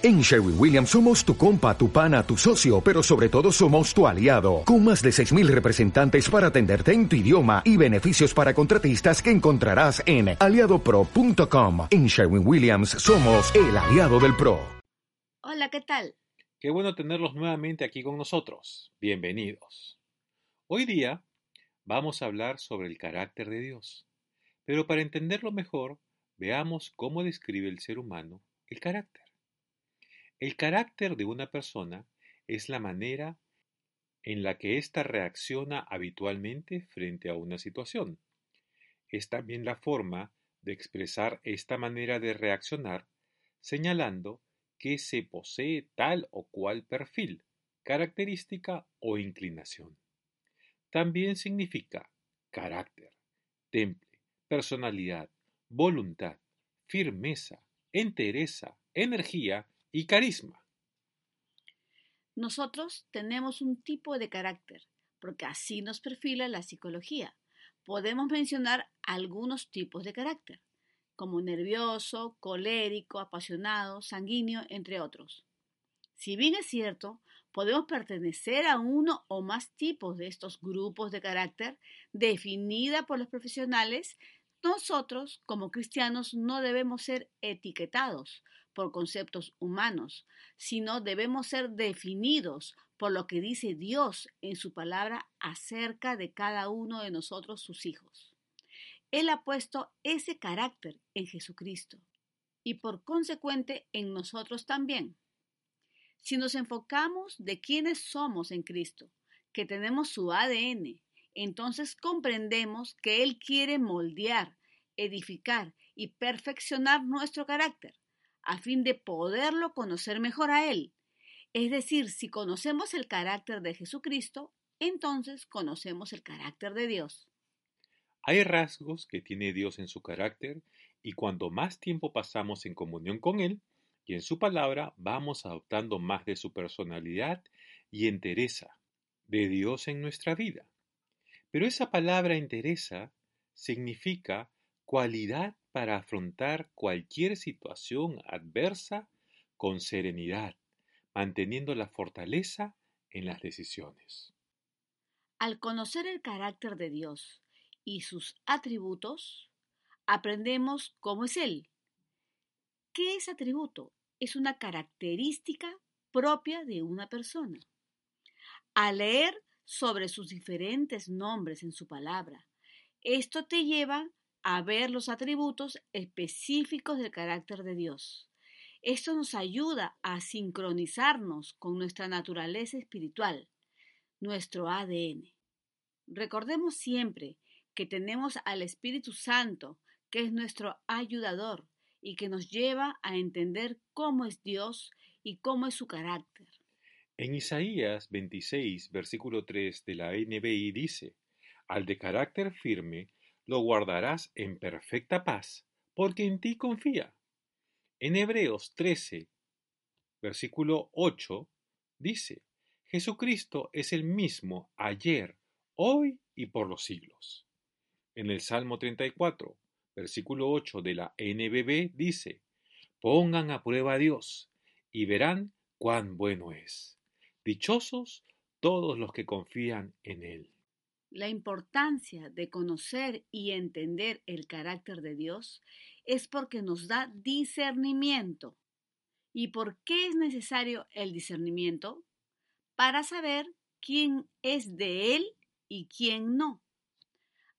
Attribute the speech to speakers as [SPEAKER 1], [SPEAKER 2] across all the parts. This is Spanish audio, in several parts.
[SPEAKER 1] En Sherwin Williams somos tu compa, tu pana, tu socio, pero sobre todo somos tu aliado, con más de 6.000 representantes para atenderte en tu idioma y beneficios para contratistas que encontrarás en aliadopro.com. En Sherwin Williams somos el aliado del PRO.
[SPEAKER 2] Hola, ¿qué tal?
[SPEAKER 3] Qué bueno tenerlos nuevamente aquí con nosotros. Bienvenidos. Hoy día vamos a hablar sobre el carácter de Dios, pero para entenderlo mejor, veamos cómo describe el ser humano el carácter. El carácter de una persona es la manera en la que ésta reacciona habitualmente frente a una situación. Es también la forma de expresar esta manera de reaccionar, señalando que se posee tal o cual perfil, característica o inclinación. También significa carácter, temple, personalidad, voluntad, firmeza, entereza, energía y carisma.
[SPEAKER 2] Nosotros tenemos un tipo de carácter, porque así nos perfila la psicología. Podemos mencionar algunos tipos de carácter, como nervioso, colérico, apasionado, sanguíneo, entre otros. Si bien es cierto, podemos pertenecer a uno o más tipos de estos grupos de carácter definida por los profesionales, nosotros como cristianos no debemos ser etiquetados, por conceptos humanos, sino debemos ser definidos por lo que dice Dios en su palabra acerca de cada uno de nosotros, sus hijos. Él ha puesto ese carácter en Jesucristo y por consecuente en nosotros también. Si nos enfocamos de quiénes somos en Cristo, que tenemos su ADN, entonces comprendemos que Él quiere moldear, edificar y perfeccionar nuestro carácter a fin de poderlo conocer mejor a Él. Es decir, si conocemos el carácter de Jesucristo, entonces conocemos el carácter de Dios.
[SPEAKER 3] Hay rasgos que tiene Dios en su carácter y cuanto más tiempo pasamos en comunión con Él y en su palabra, vamos adoptando más de su personalidad y entereza de Dios en nuestra vida. Pero esa palabra entereza significa cualidad para afrontar cualquier situación adversa con serenidad, manteniendo la fortaleza en las decisiones.
[SPEAKER 2] Al conocer el carácter de Dios y sus atributos, aprendemos cómo es Él. ¿Qué es atributo? Es una característica propia de una persona. Al leer sobre sus diferentes nombres en su palabra, esto te lleva a ver los atributos específicos del carácter de Dios. Esto nos ayuda a sincronizarnos con nuestra naturaleza espiritual, nuestro ADN. Recordemos siempre que tenemos al Espíritu Santo, que es nuestro ayudador y que nos lleva a entender cómo es Dios y cómo es su carácter.
[SPEAKER 3] En Isaías 26, versículo 3 de la NBI dice, al de carácter firme, lo guardarás en perfecta paz, porque en ti confía. En Hebreos 13, versículo 8, dice, Jesucristo es el mismo ayer, hoy y por los siglos. En el Salmo 34, versículo 8 de la NBB dice, Pongan a prueba a Dios y verán cuán bueno es. Dichosos todos los que confían en Él.
[SPEAKER 2] La importancia de conocer y entender el carácter de Dios es porque nos da discernimiento. ¿Y por qué es necesario el discernimiento? Para saber quién es de Él y quién no.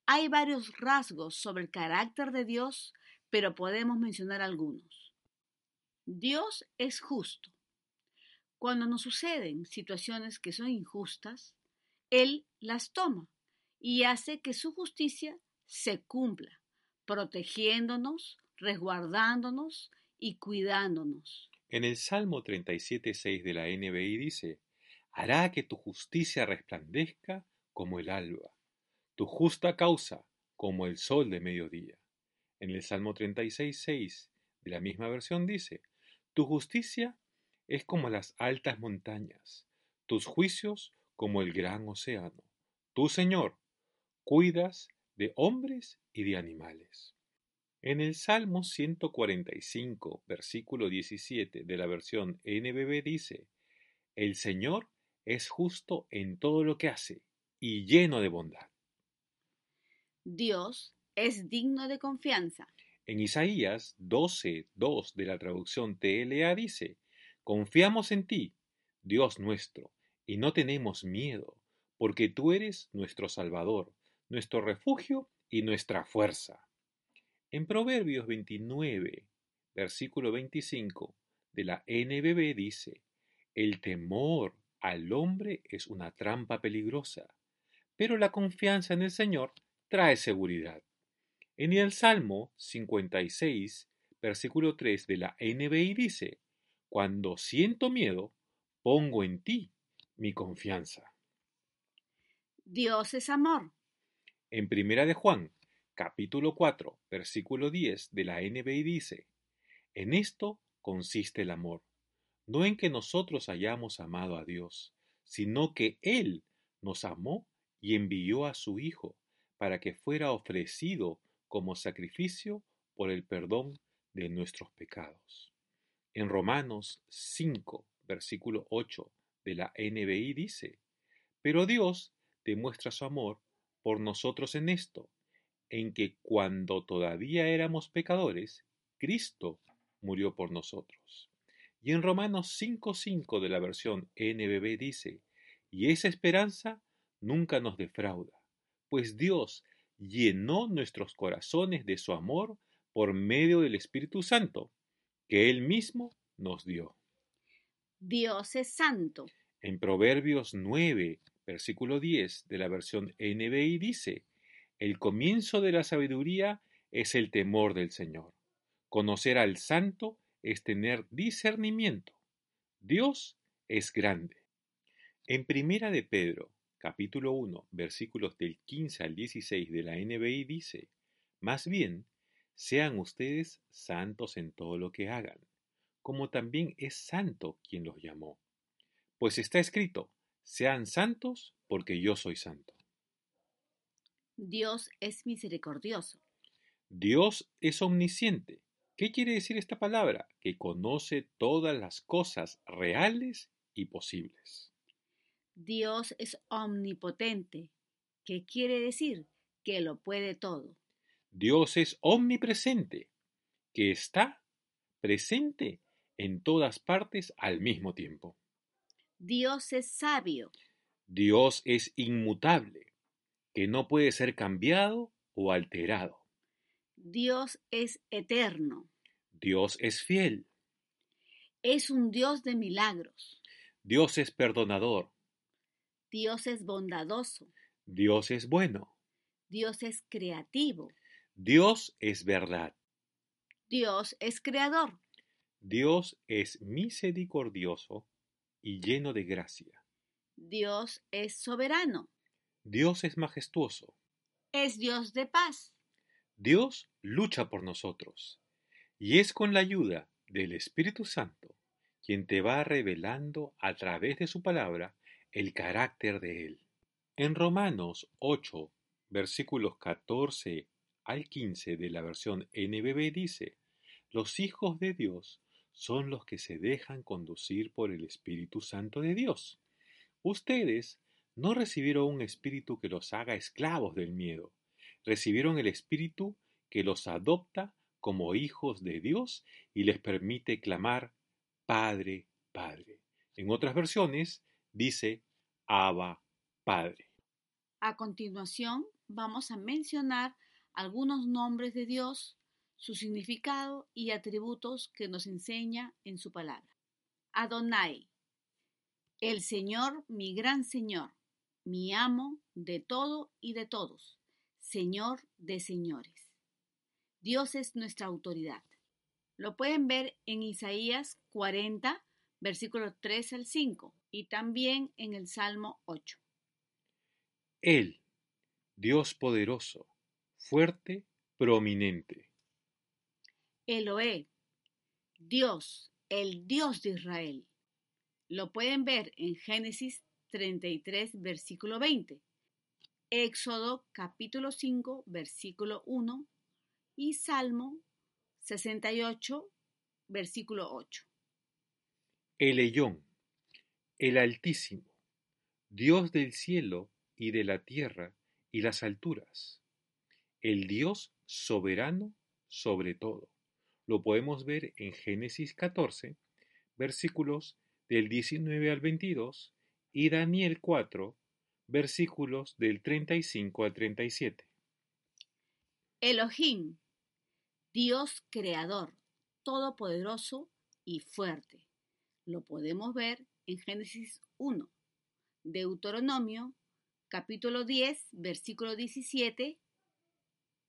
[SPEAKER 2] Hay varios rasgos sobre el carácter de Dios, pero podemos mencionar algunos. Dios es justo. Cuando nos suceden situaciones que son injustas, Él las toma y hace que su justicia se cumpla, protegiéndonos, resguardándonos y cuidándonos.
[SPEAKER 3] En el Salmo 37.6 de la NBI dice, hará que tu justicia resplandezca como el alba, tu justa causa como el sol de mediodía. En el Salmo 36.6 de la misma versión dice, tu justicia es como las altas montañas, tus juicios como el gran océano. Tú, Señor, cuidas de hombres y de animales. En el Salmo 145, versículo 17 de la versión NBB dice, El Señor es justo en todo lo que hace y lleno de bondad.
[SPEAKER 2] Dios es digno de confianza.
[SPEAKER 3] En Isaías 12, 2 de la traducción TLA dice, Confiamos en ti, Dios nuestro, y no tenemos miedo, porque tú eres nuestro Salvador, nuestro refugio y nuestra fuerza. En Proverbios 29, versículo 25 de la NBB dice, El temor al hombre es una trampa peligrosa, pero la confianza en el Señor trae seguridad. En el Salmo 56, versículo 3 de la NBI dice, Cuando siento miedo, pongo en ti mi confianza.
[SPEAKER 2] Dios es amor.
[SPEAKER 3] En Primera de Juan capítulo 4, versículo 10 de la NBI dice, En esto consiste el amor, no en que nosotros hayamos amado a Dios, sino que Él nos amó y envió a su Hijo para que fuera ofrecido como sacrificio por el perdón de nuestros pecados. En Romanos 5, versículo 8 de la NBI dice, Pero Dios demuestra su amor por nosotros en esto, en que cuando todavía éramos pecadores, Cristo murió por nosotros. Y en Romanos 5.5 de la versión NBB dice, y esa esperanza nunca nos defrauda, pues Dios llenó nuestros corazones de su amor por medio del Espíritu Santo, que Él mismo nos dio.
[SPEAKER 2] Dios es santo.
[SPEAKER 3] En Proverbios 9, versículo 10 de la versión NBI dice, el comienzo de la sabiduría es el temor del Señor. Conocer al santo es tener discernimiento. Dios es grande. En Primera de Pedro, capítulo 1, versículos del 15 al 16 de la NBI dice, Más bien, sean ustedes santos en todo lo que hagan, como también es santo quien los llamó. Pues está escrito, sean santos porque yo soy santo.
[SPEAKER 2] Dios es misericordioso.
[SPEAKER 3] Dios es omnisciente. ¿Qué quiere decir esta palabra? Que conoce todas las cosas reales y posibles.
[SPEAKER 2] Dios es omnipotente. ¿Qué quiere decir? Que lo puede todo.
[SPEAKER 3] Dios es omnipresente, que está presente en todas partes al mismo tiempo.
[SPEAKER 2] Dios es sabio.
[SPEAKER 3] Dios es inmutable que no puede ser cambiado o alterado.
[SPEAKER 2] Dios es eterno.
[SPEAKER 3] Dios es fiel.
[SPEAKER 2] Es un Dios de milagros.
[SPEAKER 3] Dios es perdonador.
[SPEAKER 2] Dios es bondadoso.
[SPEAKER 3] Dios es bueno.
[SPEAKER 2] Dios es creativo.
[SPEAKER 3] Dios es verdad.
[SPEAKER 2] Dios es creador.
[SPEAKER 3] Dios es misericordioso y lleno de gracia.
[SPEAKER 2] Dios es soberano.
[SPEAKER 3] Dios es majestuoso.
[SPEAKER 2] Es Dios de paz.
[SPEAKER 3] Dios lucha por nosotros. Y es con la ayuda del Espíritu Santo quien te va revelando a través de su palabra el carácter de Él. En Romanos 8, versículos 14 al 15 de la versión NBB dice, los hijos de Dios son los que se dejan conducir por el Espíritu Santo de Dios. Ustedes no recibieron un espíritu que los haga esclavos del miedo, recibieron el espíritu que los adopta como hijos de Dios y les permite clamar Padre, Padre. En otras versiones dice Abba, Padre.
[SPEAKER 2] A continuación vamos a mencionar algunos nombres de Dios, su significado y atributos que nos enseña en su palabra. Adonai, el Señor, mi gran Señor mi amo de todo y de todos, Señor de señores. Dios es nuestra autoridad. Lo pueden ver en Isaías 40, versículos 3 al 5, y también en el Salmo 8.
[SPEAKER 3] Él, Dios poderoso, fuerte, prominente.
[SPEAKER 2] Eloé, Dios, el Dios de Israel. Lo pueden ver en Génesis 33, versículo 20. Éxodo capítulo 5, versículo 1 y Salmo 68, versículo 8.
[SPEAKER 3] El Eyón, el Altísimo, Dios del cielo y de la tierra y las alturas, el Dios soberano sobre todo. Lo podemos ver en Génesis 14, versículos del 19 al 22 y Daniel 4, versículos del 35 al 37.
[SPEAKER 2] Elohim, Dios creador, todopoderoso y fuerte. Lo podemos ver en Génesis 1, Deuteronomio capítulo 10, versículo 17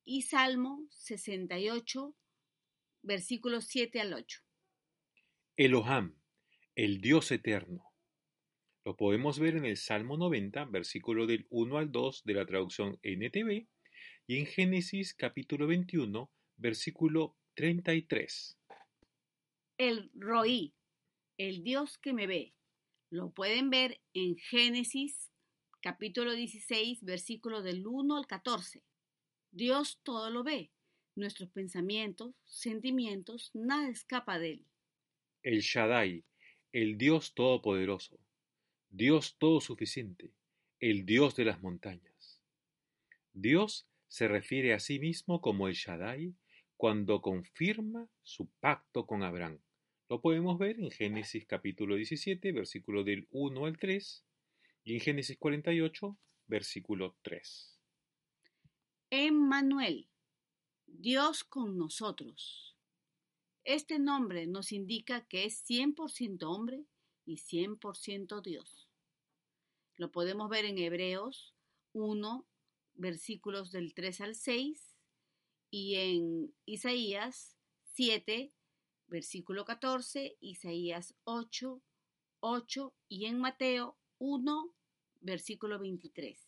[SPEAKER 2] y Salmo 68, versículos 7 al 8.
[SPEAKER 3] Eloham, el Dios eterno. Lo podemos ver en el Salmo 90, versículo del 1 al 2 de la traducción NTV y en Génesis capítulo 21, versículo 33.
[SPEAKER 2] El Roí, el Dios que me ve. Lo pueden ver en Génesis capítulo 16, versículo del 1 al 14. Dios todo lo ve, nuestros pensamientos, sentimientos, nada escapa de él.
[SPEAKER 3] El Shaddai, el Dios todopoderoso, Dios todo suficiente, el Dios de las montañas. Dios se refiere a sí mismo como el Shaddai cuando confirma su pacto con Abraham. Lo podemos ver en Génesis capítulo 17, versículo del 1 al 3, y en Génesis 48, versículo 3.
[SPEAKER 2] Emmanuel, Dios con nosotros. Este nombre nos indica que es 100% hombre y 100% Dios. Lo podemos ver en Hebreos 1, versículos del 3 al 6 y en Isaías 7, versículo 14, Isaías 8, 8 y en Mateo 1, versículo 23.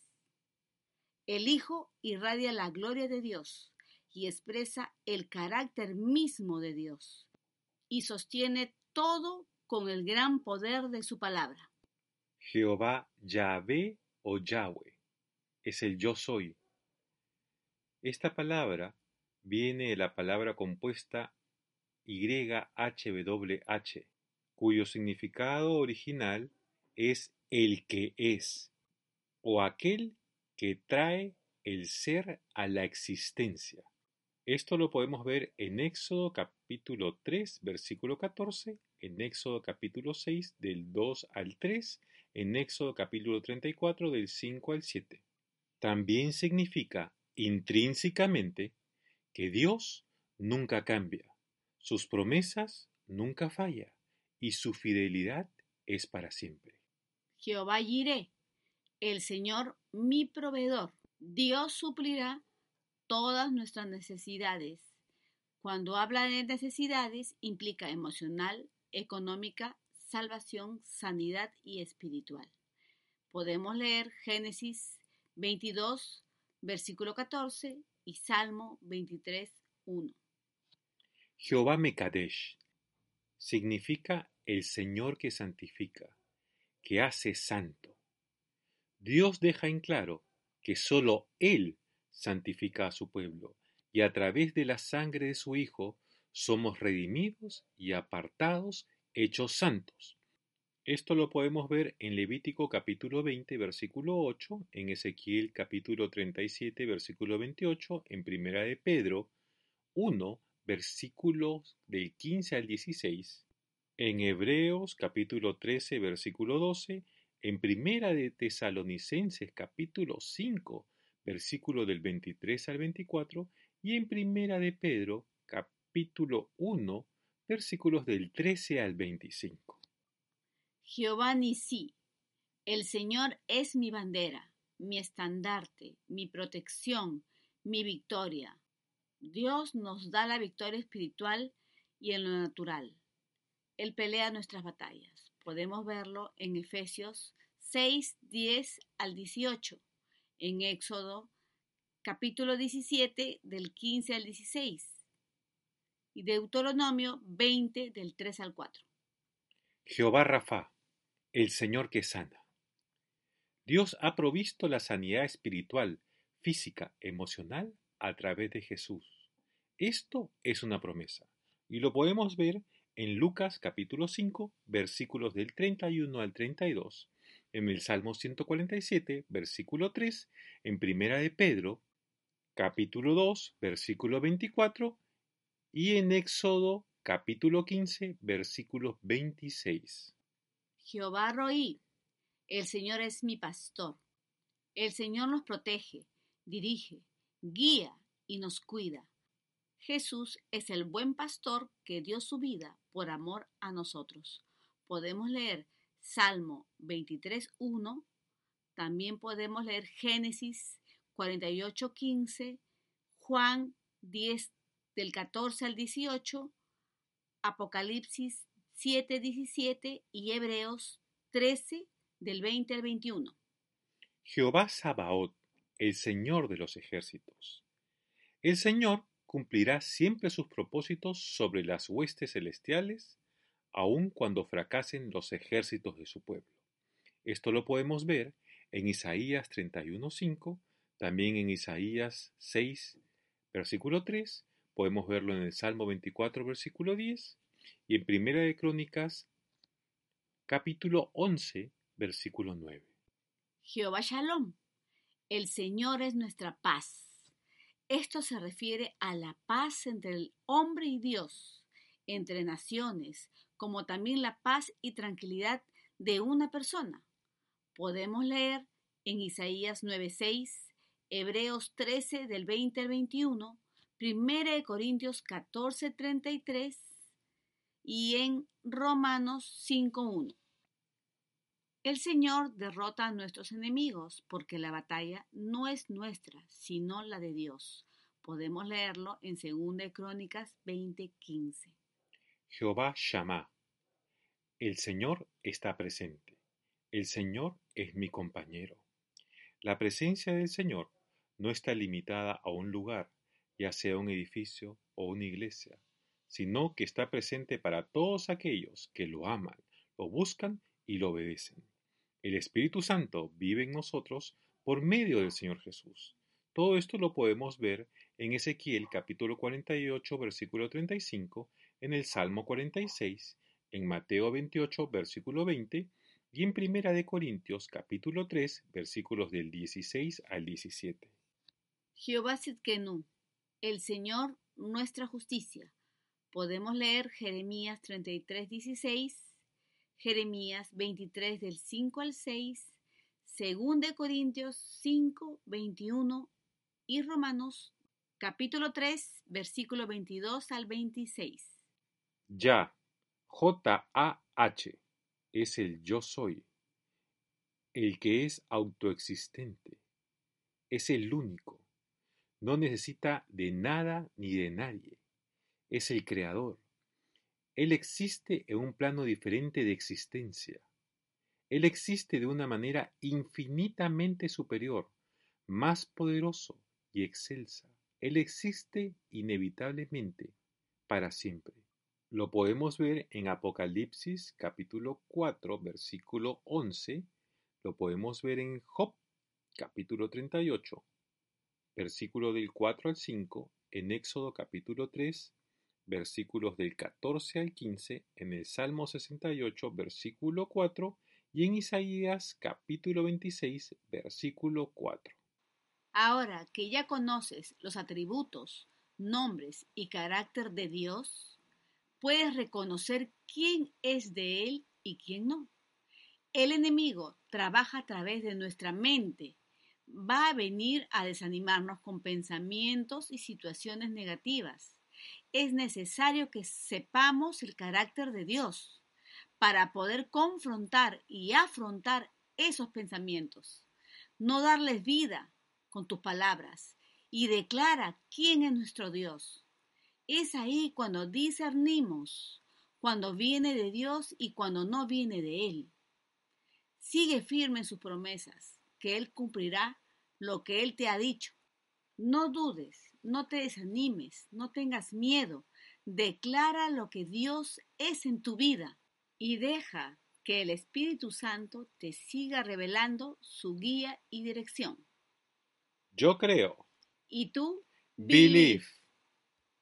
[SPEAKER 2] El Hijo irradia la gloria de Dios y expresa el carácter mismo de Dios y sostiene todo con el gran poder de su palabra.
[SPEAKER 3] Jehová Yahvé o Yahweh es el yo soy. Esta palabra viene de la palabra compuesta YHWH, cuyo significado original es el que es, o aquel que trae el ser a la existencia. Esto lo podemos ver en Éxodo capítulo 3, versículo 14, en Éxodo capítulo 6, del 2 al 3, en Éxodo capítulo 34, del 5 al 7. También significa intrínsecamente que Dios nunca cambia, sus promesas nunca falla y su fidelidad es para siempre.
[SPEAKER 2] Jehová Jireh, el Señor mi proveedor. Dios suplirá todas nuestras necesidades. Cuando habla de necesidades, implica emocional, económica, salvación, sanidad y espiritual. Podemos leer Génesis 22, versículo 14 y Salmo 23, 1.
[SPEAKER 3] Jehová Mekadesh significa el Señor que santifica, que hace santo. Dios deja en claro que sólo Él santifica a su pueblo, y a través de la sangre de su Hijo somos redimidos y apartados, hechos santos. Esto lo podemos ver en Levítico capítulo 20, versículo 8, en Ezequiel capítulo 37, versículo 28, en Primera de Pedro 1, versículos del 15 al 16, en Hebreos capítulo 13, versículo 12, en Primera de Tesalonicenses capítulo 5, versículo del 23 al 24, y en Primera de Pedro capítulo 1, versículos del 13 al 25.
[SPEAKER 2] Jehová Nisí, el Señor es mi bandera, mi estandarte, mi protección, mi victoria. Dios nos da la victoria espiritual y en lo natural. Él pelea nuestras batallas. Podemos verlo en Efesios 6, 10 al 18, en Éxodo capítulo 17 del 15 al 16 y Deuteronomio 20 del 3 al 4.
[SPEAKER 3] Jehová Rafa, el Señor que sana. Dios ha provisto la sanidad espiritual, física, emocional a través de Jesús. Esto es una promesa, y lo podemos ver en Lucas capítulo 5, versículos del 31 al 32, en el Salmo 147, versículo 3, en Primera de Pedro, capítulo 2, versículo 24, y en Éxodo capítulo 15, versículo 26.
[SPEAKER 2] Jehová Roí, el Señor es mi pastor. El Señor nos protege, dirige, guía y nos cuida. Jesús es el buen pastor que dio su vida por amor a nosotros. Podemos leer Salmo 23.1, también podemos leer Génesis 48.15, Juan 10 del 14 al 18, Apocalipsis 7.17 y Hebreos 13 del 20 al 21.
[SPEAKER 3] Jehová Sabaoth, el Señor de los ejércitos. El Señor cumplirá siempre sus propósitos sobre las huestes celestiales, aun cuando fracasen los ejércitos de su pueblo. Esto lo podemos ver en Isaías 31.5, también en Isaías 6, versículo 3, podemos verlo en el Salmo 24, versículo 10, y en Primera de Crónicas, capítulo 11, versículo 9.
[SPEAKER 2] Jehová Shalom, el Señor es nuestra paz. Esto se refiere a la paz entre el hombre y Dios, entre naciones, como también la paz y tranquilidad de una persona. Podemos leer en Isaías 9:6, Hebreos 13 del 20 al 21, 1 Corintios 14:33 y en Romanos 5:1. El Señor derrota a nuestros enemigos, porque la batalla no es nuestra, sino la de Dios. Podemos leerlo en 2 Crónicas 20:15.
[SPEAKER 3] Jehová Shammah. El Señor está presente. El Señor es mi compañero. La presencia del Señor no está limitada a un lugar, ya sea un edificio o una iglesia, sino que está presente para todos aquellos que lo aman, lo buscan y lo obedecen. El Espíritu Santo vive en nosotros por medio del Señor Jesús. Todo esto lo podemos ver en Ezequiel capítulo 48 versículo 35, en el Salmo 46, en Mateo 28 versículo 20 y en Primera de Corintios capítulo 3 versículos del 16 al 17.
[SPEAKER 2] Jehová Sidkenu, el Señor nuestra justicia. Podemos leer Jeremías 33, 16 Jeremías 23 del 5 al 6, 2 Corintios 5, 21 y Romanos capítulo 3, versículo 22 al 26.
[SPEAKER 3] Ya, J-A-H, es el yo soy, el que es autoexistente, es el único, no necesita de nada ni de nadie, es el creador, él existe en un plano diferente de existencia. Él existe de una manera infinitamente superior, más poderoso y excelsa. Él existe inevitablemente para siempre. Lo podemos ver en Apocalipsis capítulo 4 versículo 11, lo podemos ver en Job capítulo 38 versículo del 4 al 5, en Éxodo capítulo 3 versículos del 14 al 15, en el Salmo 68, versículo 4, y en Isaías capítulo 26, versículo 4.
[SPEAKER 2] Ahora que ya conoces los atributos, nombres y carácter de Dios, puedes reconocer quién es de Él y quién no. El enemigo trabaja a través de nuestra mente. Va a venir a desanimarnos con pensamientos y situaciones negativas es necesario que sepamos el carácter de Dios para poder confrontar y afrontar esos pensamientos. No darles vida con tus palabras y declara quién es nuestro Dios. Es ahí cuando discernimos cuando viene de Dios y cuando no viene de Él. Sigue firme en sus promesas, que Él cumplirá lo que Él te ha dicho. No dudes no te desanimes, no tengas miedo. Declara lo que Dios es en tu vida y deja que el Espíritu Santo te siga revelando su guía y dirección.
[SPEAKER 3] Yo creo.
[SPEAKER 2] ¿Y tú?
[SPEAKER 3] Believe.